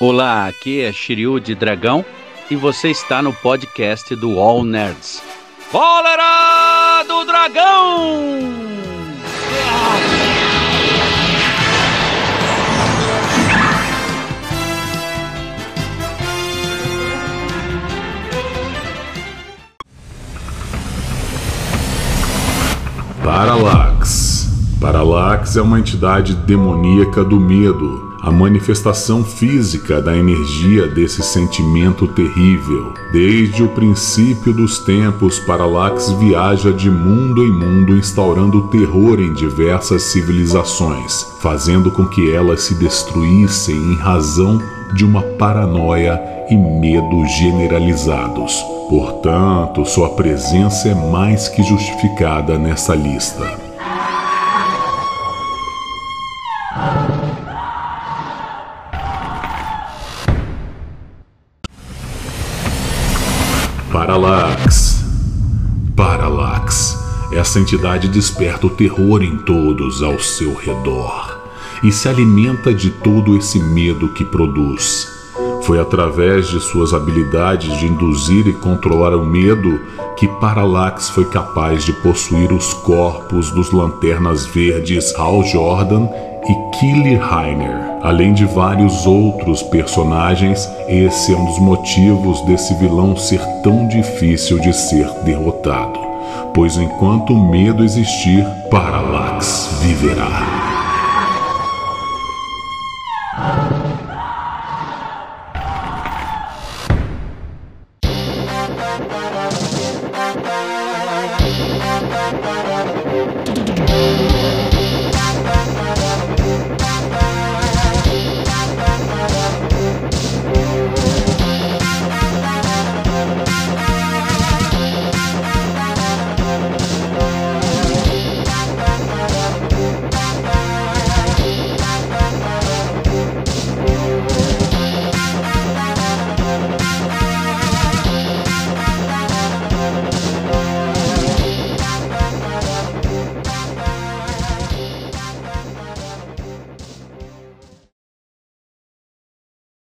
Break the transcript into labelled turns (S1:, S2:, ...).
S1: Olá, aqui é Shiryu de Dragão e você está no podcast do All Nerds. Cólera do Dragão!
S2: Parallax. Parallax é uma entidade demoníaca do medo, a manifestação física da energia desse sentimento terrível. Desde o princípio dos tempos, Parallax viaja de mundo em mundo instaurando terror em diversas civilizações, fazendo com que elas se destruíssem em razão de uma paranoia e medo generalizados. Portanto, sua presença é mais que justificada nessa lista. Parallax. Parallax. Essa entidade desperta o terror em todos ao seu redor e se alimenta de todo esse medo que produz. Foi através de suas habilidades de induzir e controlar o medo que Parallax foi capaz de possuir os corpos dos Lanternas Verdes Hal Jordan e Killer Heiner. Além de vários outros personagens, esse é um dos motivos desse vilão ser tão difícil de ser derrotado. Pois enquanto o medo existir, Parallax viverá.